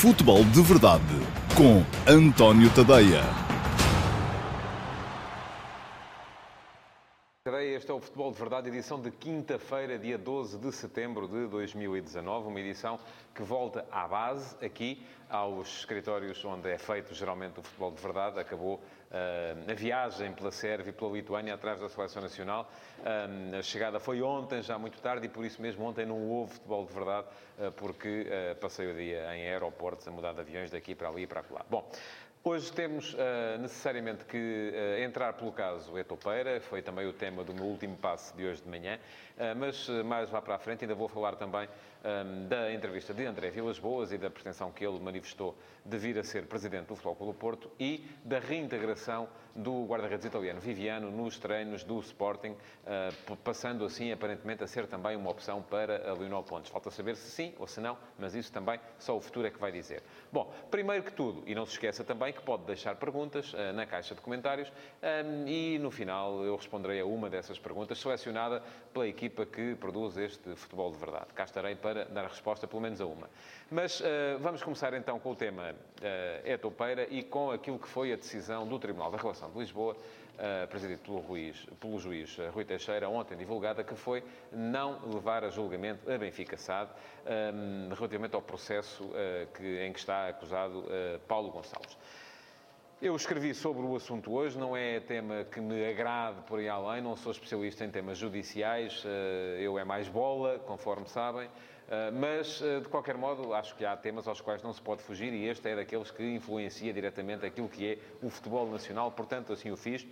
Futebol de Verdade com António Tadeia. Este é o Futebol de Verdade, edição de quinta-feira, dia 12 de setembro de 2019. Uma edição que volta à base, aqui, aos escritórios onde é feito geralmente o Futebol de Verdade. Acabou uh, a viagem pela Sérvia e pela Lituânia atrás da Seleção Nacional. Uh, a chegada foi ontem, já muito tarde, e por isso mesmo ontem não houve Futebol de Verdade, uh, porque passei o dia em aeroportos a mudar de aviões daqui para ali e para lá. Bom, Hoje temos uh, necessariamente que uh, entrar pelo caso Etopeira, foi também o tema do meu último passo de hoje de manhã, mas mais lá para a frente ainda vou falar também um, da entrevista de André Vilas Boas e da pretensão que ele manifestou de vir a ser presidente do Futebol Clube Porto e da reintegração do guarda-redes italiano Viviano nos treinos do Sporting, passando assim aparentemente a ser também uma opção para a Lionel Pontes. Falta saber se sim ou se não, mas isso também só o futuro é que vai dizer. Bom, primeiro que tudo, e não se esqueça também que pode deixar perguntas na caixa de comentários e no final eu responderei a uma dessas perguntas selecionada pela equipa que produz este futebol de verdade. Cá estarei para dar resposta, pelo menos a uma. Mas uh, vamos começar então com o tema uh, Etopeira e com aquilo que foi a decisão do Tribunal da Relação de Lisboa, uh, presidido pelo, Ruiz, pelo juiz Rui Teixeira, ontem divulgada, que foi não levar a julgamento a Benfica SAD um, relativamente ao processo que, em que está acusado Paulo Gonçalves. Eu escrevi sobre o assunto hoje, não é tema que me agrade por aí além, não sou especialista em temas judiciais, eu é mais bola, conforme sabem. Ah, mas, ah, de qualquer modo, acho que há temas aos quais não se pode fugir e este é daqueles que influencia diretamente aquilo que é o futebol nacional, portanto, assim o fiz.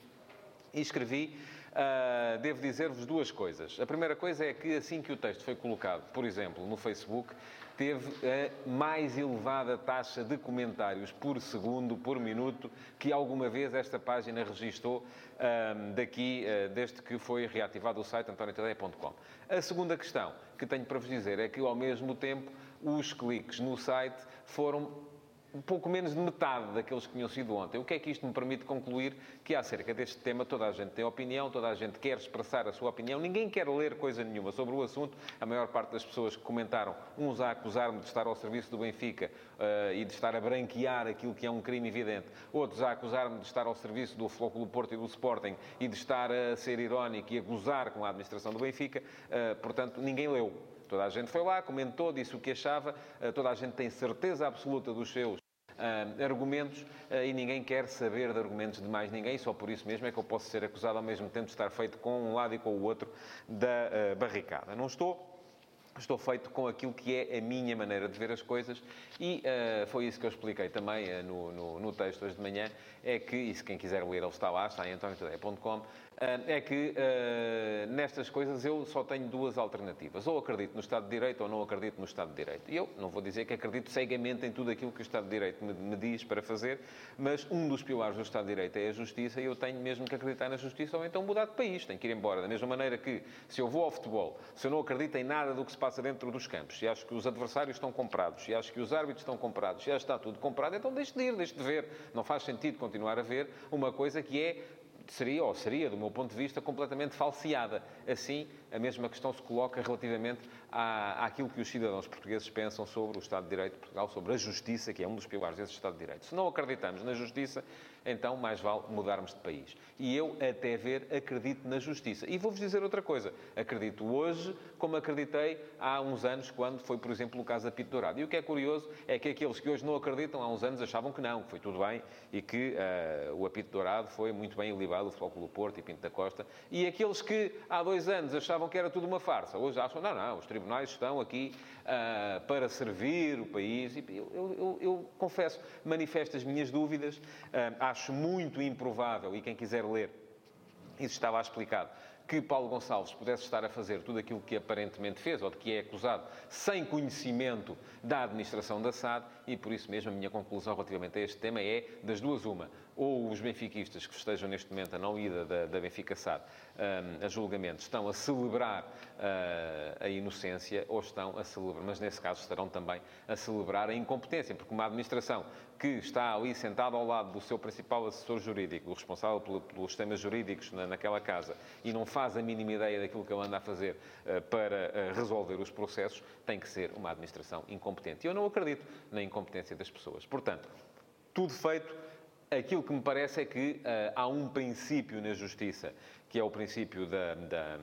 E escrevi Uh, devo dizer-vos duas coisas. A primeira coisa é que, assim que o texto foi colocado, por exemplo, no Facebook, teve a mais elevada taxa de comentários por segundo, por minuto, que alguma vez esta página registou um, daqui, uh, desde que foi reativado o site antoniotadeia.com. A segunda questão que tenho para vos dizer é que, ao mesmo tempo, os cliques no site foram um pouco menos de metade daqueles que tinham sido ontem. O que é que isto me permite concluir? Que acerca deste tema toda a gente tem opinião, toda a gente quer expressar a sua opinião, ninguém quer ler coisa nenhuma sobre o assunto. A maior parte das pessoas que comentaram, uns a acusar-me de estar ao serviço do Benfica uh, e de estar a branquear aquilo que é um crime evidente, outros a acusar-me de estar ao serviço do Flóculo Porto e do Sporting e de estar a ser irónico e a gozar com a administração do Benfica. Uh, portanto, ninguém leu. Toda a gente foi lá, comentou, disse o que achava, uh, toda a gente tem certeza absoluta dos seus uh, argumentos uh, e ninguém quer saber de argumentos de mais ninguém, só por isso mesmo é que eu posso ser acusado ao mesmo tempo de estar feito com um lado e com o outro da uh, barricada. Não estou. Estou feito com aquilo que é a minha maneira de ver as coisas e uh, foi isso que eu expliquei também uh, no, no, no, texto hoje de manhã, é que, e se quem quiser ler ele está lá, está em antoniotadeia.com, é que uh, nestas coisas eu só tenho duas alternativas. Ou acredito no Estado de Direito ou não acredito no Estado de Direito. E eu não vou dizer que acredito cegamente em tudo aquilo que o Estado de Direito me, me, diz para fazer, mas um dos pilares do Estado de Direito é a justiça e eu tenho mesmo que acreditar na justiça ou então mudar de país. Tenho que ir embora. Da mesma maneira que, se eu vou ao futebol, se eu não acredito em nada do que se passa dentro dos campos, se acho que os adversários estão comprados, se acho que os árbitros estão comprados, se já está tudo comprado, então deixe de ir, deixe de ver. Não faz sentido continuar a ver uma coisa que é seria, ou seria, do meu ponto de vista, completamente falseada. Assim, a mesma questão se coloca relativamente àquilo que os cidadãos portugueses pensam sobre o Estado de Direito de Portugal, sobre a justiça, que é um dos pilares desse Estado de Direito. Se não acreditamos na justiça, então mais vale mudarmos de país. E eu, até ver, acredito na justiça. E vou-vos dizer outra coisa. Acredito hoje como acreditei há uns anos, quando foi, por exemplo, o caso da Pito Dourado. E o que é curioso é que aqueles que hoje não acreditam, há uns anos achavam que não, que foi tudo bem e que uh, o apito dourado foi muito bem ilibado, o Futebol do Porto e Pinto da Costa. E aqueles que há dois anos achavam que era tudo uma farsa, hoje acham, não, não, os tribunais estão aqui uh, para servir o país. E eu, eu, eu, confesso, manifesto as minhas dúvidas, uh, acho muito improvável, e quem quiser ler, isso está lá explicado, que Paulo Gonçalves pudesse estar a fazer tudo aquilo que aparentemente fez, ou de que é acusado, sem conhecimento da administração da SAD, e por isso mesmo a minha conclusão relativamente a este tema é das duas uma. Ou os benfiquistas que estejam neste momento a não ida da, da Benfica SAD um, a julgamento estão a celebrar uh, a inocência ou estão a celebrar, mas nesse caso estarão também a celebrar a incompetência, porque uma administração que está ali sentada ao lado do seu principal assessor jurídico, o responsável pelos temas jurídicos na, naquela casa, e não faz a mínima ideia daquilo que ele anda a fazer para resolver os processos, tem que ser uma administração incompetente. E eu não acredito na incompetência das pessoas. Portanto, tudo feito. Aquilo que me parece é que uh, há um princípio na justiça, que é o princípio da, da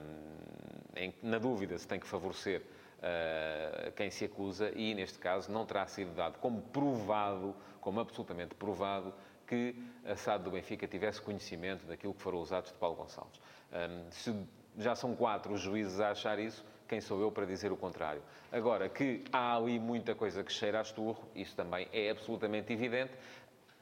em, na dúvida se tem que favorecer uh, quem se acusa, e neste caso não terá sido dado como provado, como absolutamente provado, que a SAD do Benfica tivesse conhecimento daquilo que foram os atos de Paulo Gonçalves. Um, se já são quatro os juízes a achar isso, quem sou eu para dizer o contrário? Agora, que há ali muita coisa que cheira a esturro, isso também é absolutamente evidente,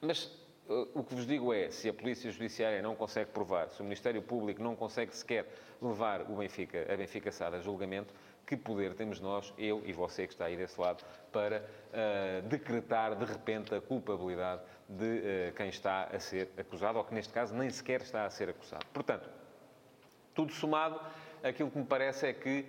mas o que vos digo é, se a Polícia Judiciária não consegue provar, se o Ministério Público não consegue sequer levar o Benfica, a Benfica Sada a julgamento, que poder temos nós, eu e você que está aí desse lado, para uh, decretar de repente a culpabilidade de uh, quem está a ser acusado, ou que neste caso nem sequer está a ser acusado. Portanto, tudo somado, aquilo que me parece é que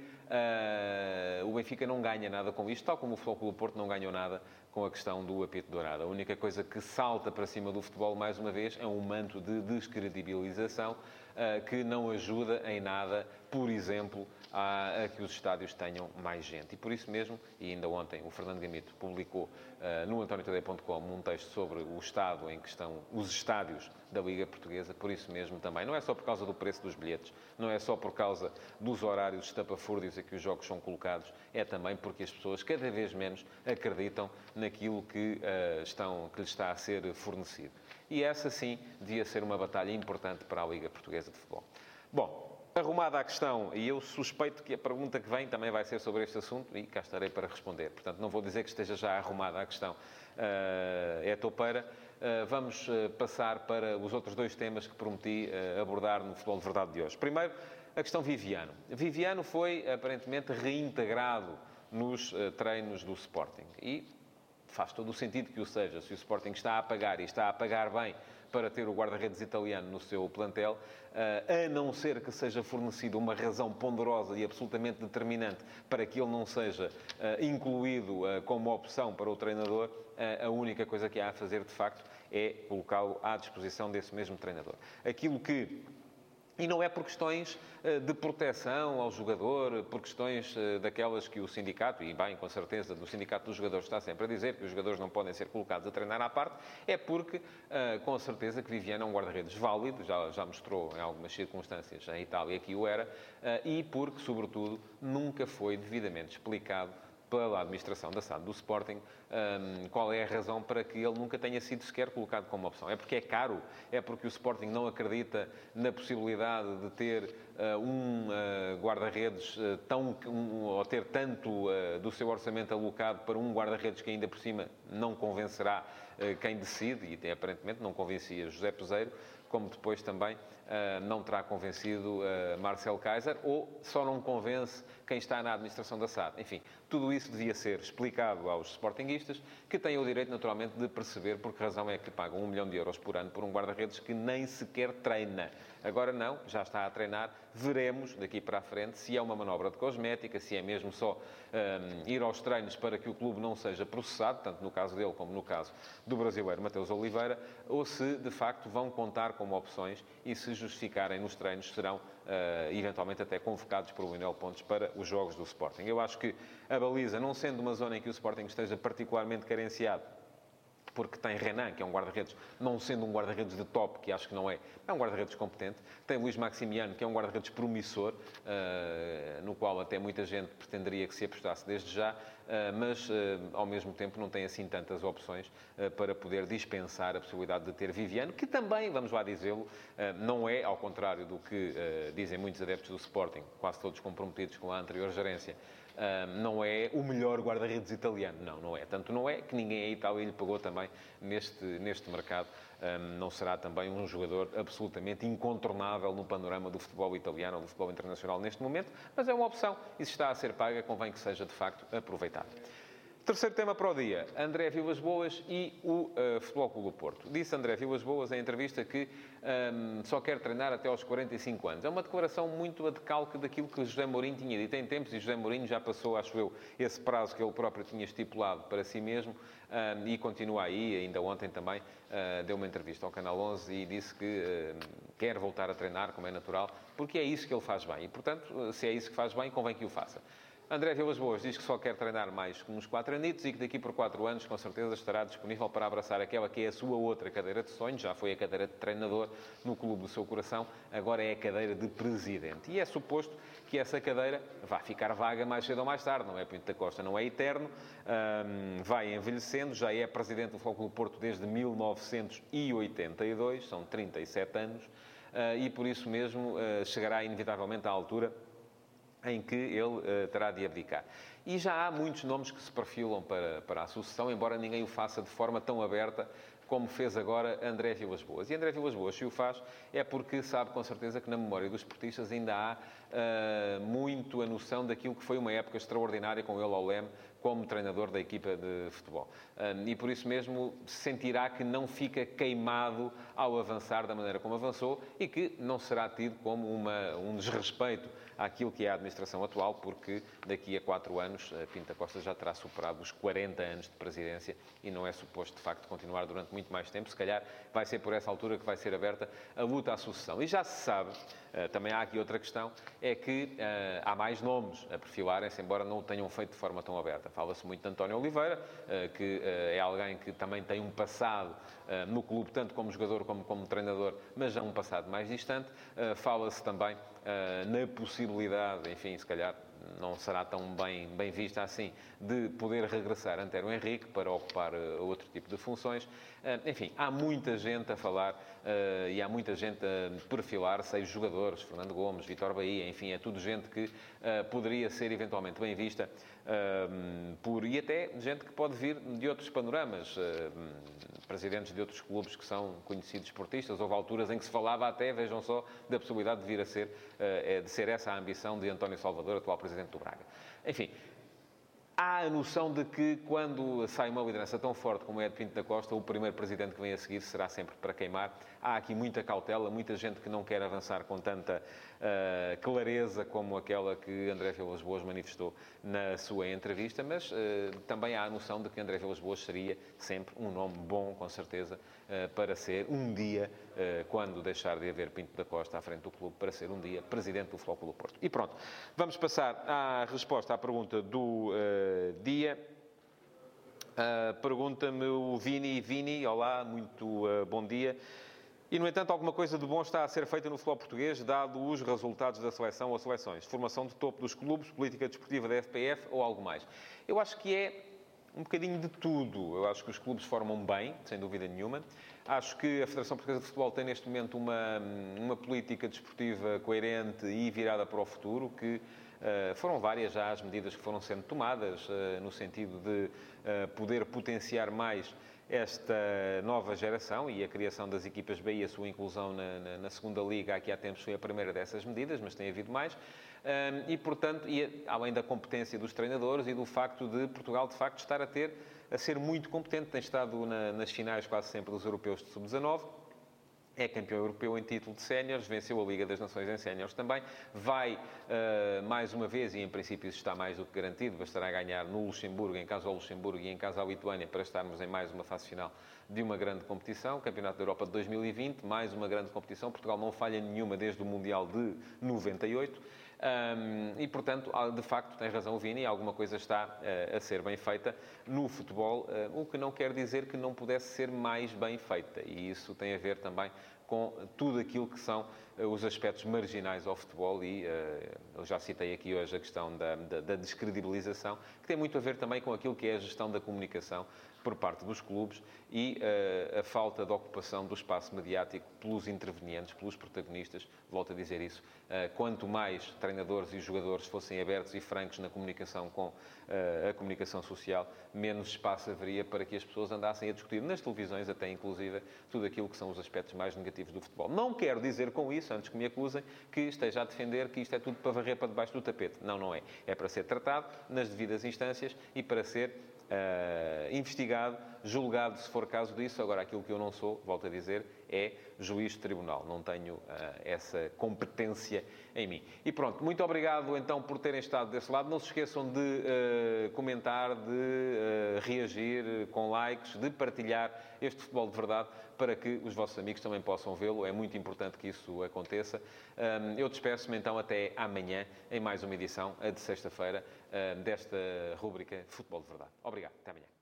uh, o Benfica não ganha nada com isto, tal como o Futebol Porto não ganhou nada com a questão do apito dourado. A única coisa que salta para cima do futebol, mais uma vez, é um manto de descredibilização uh, que não ajuda em nada, por exemplo, a, a, que os estádios tenham mais gente. E por isso mesmo, e ainda ontem o Fernando Gamito publicou uh, no antoniotadeia.com um texto sobre o estado em que estão os estádios da Liga Portuguesa, por isso mesmo também. Não é só por causa do preço dos bilhetes, não é só por causa dos horários estapafúrdios a que os jogos são colocados, é também porque as pessoas cada vez menos acreditam naquilo que, uh, estão, que lhes está a ser fornecido. E essa, sim, devia ser uma batalha importante para a Liga Portuguesa de Futebol. Bom, arrumada a questão, e eu suspeito que a pergunta que vem também vai ser sobre este assunto, e cá estarei para responder. Portanto, não vou dizer que esteja já arrumada a questão. Uh, é topeira. Uh, vamos uh, passar para os outros dois temas que prometi abordar no Futebol de Verdade de hoje. Primeiro, a questão Viviano. Viviano foi aparentemente reintegrado nos treinos do Sporting. E faz todo o sentido que o seja. Se o Sporting está a pagar e está a pagar bem para ter o guarda-redes italiano no seu plantel, eh, a não ser que seja fornecida uma razão ponderosa e absolutamente determinante para que ele não seja eh, incluído eh, como opção para o treinador, a única coisa que há a fazer, de facto, é colocá-lo à disposição desse mesmo treinador. Aquilo que e não é por questões eh, de proteção ao jogador, por questões eh, daquelas que o sindicato, e bem, com certeza, do sindicato dos jogadores está sempre a dizer que os jogadores não podem ser colocados a treinar à parte, é porque, eh, com certeza, que Viviano é um guarda-redes válido, já, já mostrou em algumas circunstâncias em Itália que o era, e porque, sobretudo, nunca foi devidamente explicado pela administração da SAD do Sporting um, qual é a razão para que ele nunca tenha sido sequer colocado como opção. É porque é caro? É porque o Sporting não acredita na possibilidade de ter uh, um uh, guarda-redes uh, tão, um, ou ter tanto do seu orçamento alocado para um guarda-redes que ainda por cima não convencerá quem decide, e aparentemente não convencia José Peseiro, como depois também não terá convencido Marcel Kaiser, ou só não convence quem está na administração da SAD. Enfim, tudo isso devia ser explicado aos sportinguistas, que têm o direito, naturalmente, de perceber por que razão é que pagam um milhão de euros por ano por um guarda-redes que nem sequer treina. Agora não, já está a treinar. Veremos daqui para a frente se é uma manobra de cosmética, se é mesmo só um, ir aos treinos para que o clube não seja processado, tanto no caso dele como no caso do brasileiro Mateus Oliveira, ou se de facto vão contar como opções e se justificarem nos treinos serão uh, eventualmente até convocados por Lionel Pontes para os jogos do Sporting. Eu acho que a baliza, não sendo uma zona em que o Sporting esteja particularmente carenciado, porque tem Renan, que é um guarda-redes, não sendo um guarda-redes de top, que acho que não é, é um guarda-redes competente. Tem Luís Maximiano, que é um guarda-redes promissor, uh, no qual até muita gente pretenderia que se apostasse desde já, uh, mas uh, ao mesmo tempo não tem assim tantas opções para poder dispensar a possibilidade de ter Viviano, que também, vamos lá dizê-lo, não é, ao contrário do que dizem muitos adeptos do Sporting, quase todos comprometidos com a anterior gerência, não é o melhor guarda-redes italiano. Não, não é. Tanto não é que ninguém em Itália lhe pagou também neste, neste mercado. não será também um jogador absolutamente incontornável no panorama do futebol italiano ou do futebol internacional neste momento, mas é uma opção e se está a ser paga, convém que seja de facto aproveitada. Terceiro tema para o dia, André Vilas Boas e o uh, Futebol Clube do Porto. Disse André Vilas Boas em entrevista que um, só quer treinar até aos 45 anos. É uma declaração muito a decalque daquilo que José Mourinho tinha dito em tempos, e José Mourinho já passou, acho eu, esse prazo que ele próprio tinha estipulado para si mesmo, um, e continua aí, ainda ontem também uh, deu uma entrevista ao Canal 11 e disse que uh, quer voltar a treinar, como é natural, porque é isso que ele faz bem. E, portanto, se é isso que faz bem, convém que o faça. André Vilas Boas diz que só quer treinar mais uns 4 anitos e que daqui por 4 anos, com certeza, estará disponível para abraçar aquela que é a sua outra cadeira de sonhos. Já foi a cadeira de treinador no clube do seu coração, agora é a cadeira de presidente. E é suposto que essa cadeira vá ficar vaga mais cedo ou mais tarde, não é? Pinto da Costa não é eterno, vai envelhecendo, já é presidente do do Porto desde 1982, são 37 anos, uh, e por isso mesmo uh, chegará inevitavelmente à altura em que ele uh, terá de abdicar. E já há muitos nomes que se perfilam para, para a sucessão, embora ninguém o faça de forma tão aberta como fez agora André Vilas Boas. E André Vilas Boas, se o faz, é porque sabe com certeza que na memória dos esportistas ainda há uh, muito a noção daquilo que foi uma época extraordinária com ele ao leme como treinador da equipa de futebol. Uh, e por isso mesmo sentirá que não fica queimado ao avançar da maneira como avançou e que não será tido como uma, um desrespeito àquilo que é a administração atual, porque daqui a quatro anos a Pinta Costa já terá superado os 40 anos de presidência e não é suposto, de facto, continuar durante muito mais tempo. Se calhar vai ser por essa altura que vai ser aberta a luta à sucessão. E já se sabe, eh, também há aqui outra questão, é que eh, há mais nomes a perfilarem-se, embora não o tenham feito de forma tão aberta. Fala-se muito de António Oliveira, eh, que é alguém que também tem um passado no clube, tanto como jogador como como treinador, mas já um passado mais distante. Fala-se também na possibilidade, enfim, se calhar não será tão bem, bem vista assim, de poder regressar Antero Henrique para ocupar uh, outro tipo de funções. Uh, enfim, há muita gente a falar uh, e há muita gente a perfilar, seis jogadores, Fernando Gomes, Vitor Bahia, enfim, é tudo gente que poderia ser eventualmente bem vista por, e até gente que pode vir de outros panoramas, presidentes de outros clubes que são conhecidos esportistas. Houve alturas em que se falava até, vejam só, da possibilidade de vir a ser, é de ser essa a ambição de António Salvador, atual presidente do Braga. Enfim, há a noção de que quando sai uma liderança tão forte como é de Pinto da Costa, o primeiro presidente que vem a seguir será sempre para queimar. Há aqui muita cautela, muita gente que não quer avançar com tanta uh, clareza como aquela que André Vilas Boas manifestou na sua entrevista, mas uh, também há a noção de que André Vilas Boas seria sempre um nome bom, com certeza, para ser um dia, quando deixar de haver Pinto da Costa à frente do clube, para ser um dia presidente do do Porto. E pronto, vamos passar à resposta à pergunta do dia. Uh, Pergunta-me o Vini. Vini, olá, muito bom dia. E, no entanto, alguma coisa de bom está a ser feita no futebol português, dado os resultados da seleção ou seleções? Formação de topo dos clubes, política desportiva da FPF ou algo mais? Eu acho que é um bocadinho de tudo. Eu acho que os clubes formam bem, sem dúvida nenhuma. Acho que a Federação Portuguesa de Futebol tem neste momento uma, uma política desportiva coerente e virada para o futuro, que uh, foram várias já as medidas que foram sendo tomadas, uh, no sentido de uh, poder potenciar mais esta nova geração e a criação das equipas B e a sua inclusão na, na, na, segunda liga aqui há tempos foi a primeira dessas medidas, mas tem havido mais. E, portanto, e, além da competência dos treinadores e do facto de Portugal, de facto, estar a ter, a ser muito competente, tem estado na, nas finais quase sempre dos europeus de sub-19, é campeão europeu em título de séniores, venceu a Liga das Nações em séniores também, vai uh, mais uma vez, e em princípio isso está mais do que garantido, bastará ganhar no Luxemburgo, em casa ao Luxemburgo e em casa à Lituânia, para estarmos em mais uma fase final de uma grande competição, Campeonato da Europa de 2020, mais uma grande competição, Portugal não falha nenhuma desde o Mundial de 98, um, e, portanto, de facto, tem razão o Vini, alguma coisa está uh, a ser bem feita no futebol, uh, o que não quer dizer que não pudesse ser mais bem feita. E isso tem a ver também com tudo aquilo que são uh, os aspectos marginais ao futebol e eu já citei aqui hoje a questão da, da, da descredibilização, que tem muito a ver também com aquilo que é a gestão da comunicação por parte dos clubes e uh, a falta de ocupação do espaço mediático pelos intervenientes, pelos protagonistas. Volto a dizer isso. Uh, quanto mais treinadores e jogadores fossem abertos e francos na comunicação com uh, a comunicação social, menos espaço haveria para que as pessoas andassem a discutir nas televisões, até inclusive, tudo aquilo que são os aspectos mais negativos do futebol. Não quero dizer com isso, antes que me acusem, que esteja a defender que isto é tudo para varrer para debaixo do tapete. Não, não é. É para ser tratado nas devidas instâncias e para ser investigado, julgado se for caso disso. Agora, aquilo que eu não sou, volto a dizer, é juiz de tribunal. Não tenho uh, essa competência em mim. E pronto, muito obrigado então por terem estado desse lado. Não se esqueçam de uh, comentar, de reagir com likes, de partilhar este futebol de verdade para que os vossos amigos também possam vê-lo. É muito importante que isso aconteça. Um, eu despeço-me então até amanhã em mais uma edição, a de sexta-feira, desta rúbrica Futebol de Verdade. Obrigado. Até amanhã.